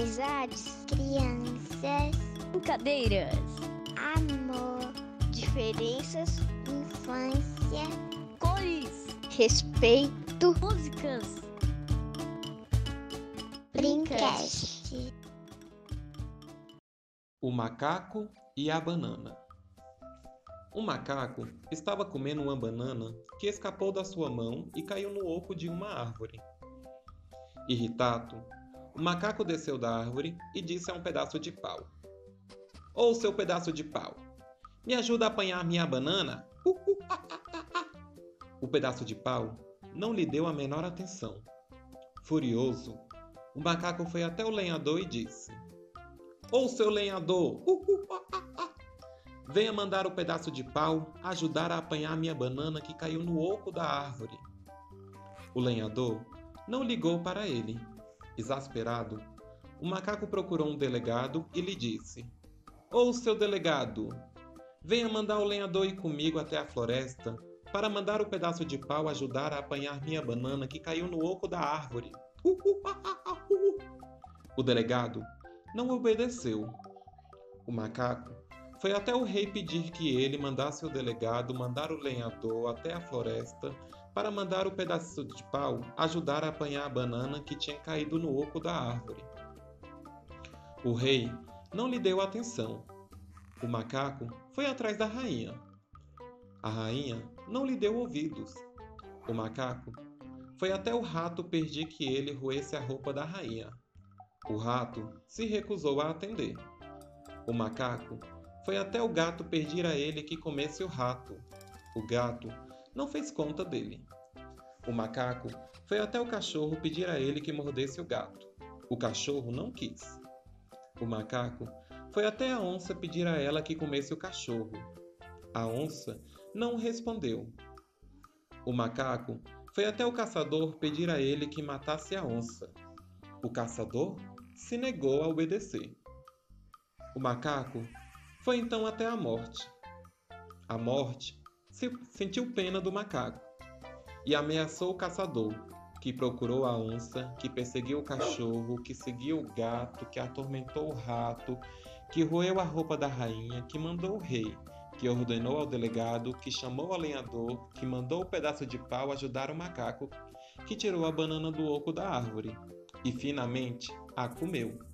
amizades, crianças, brincadeiras, amor, diferenças, infância, cores, respeito, músicas. Brincast. O macaco e a banana. Um macaco estava comendo uma banana que escapou da sua mão e caiu no oco de uma árvore. Irritado, o macaco desceu da árvore e disse a um pedaço de pau: Ô seu pedaço de pau, me ajuda a apanhar minha banana? O pedaço de pau não lhe deu a menor atenção. Furioso, o macaco foi até o lenhador e disse: Ô seu lenhador, venha mandar o pedaço de pau ajudar a apanhar minha banana que caiu no oco da árvore. O lenhador não ligou para ele. Exasperado, o macaco procurou um delegado e lhe disse: Ô seu delegado, venha mandar o lenhador ir comigo até a floresta para mandar o pedaço de pau ajudar a apanhar minha banana que caiu no oco da árvore. O delegado não obedeceu. O macaco foi até o rei pedir que ele mandasse o delegado mandar o lenhador até a floresta para mandar o pedaço de pau ajudar a apanhar a banana que tinha caído no oco da árvore. O rei não lhe deu atenção. O macaco foi atrás da rainha. A rainha não lhe deu ouvidos. O macaco foi até o rato pedir que ele roesse a roupa da rainha. O rato se recusou a atender. O macaco foi até o gato pedir a ele que comesse o rato. O gato não fez conta dele. O macaco foi até o cachorro pedir a ele que mordesse o gato. O cachorro não quis. O macaco foi até a onça pedir a ela que comesse o cachorro. A onça não respondeu. O macaco foi até o caçador pedir a ele que matasse a onça. O caçador se negou a obedecer. O macaco foi então até a morte. A morte sentiu pena do macaco e ameaçou o caçador, que procurou a onça, que perseguiu o cachorro, que seguiu o gato, que atormentou o rato, que roeu a roupa da rainha, que mandou o rei, que ordenou ao delegado, que chamou ao lenhador, que mandou o pedaço de pau ajudar o macaco, que tirou a banana do oco da árvore e finalmente a comeu.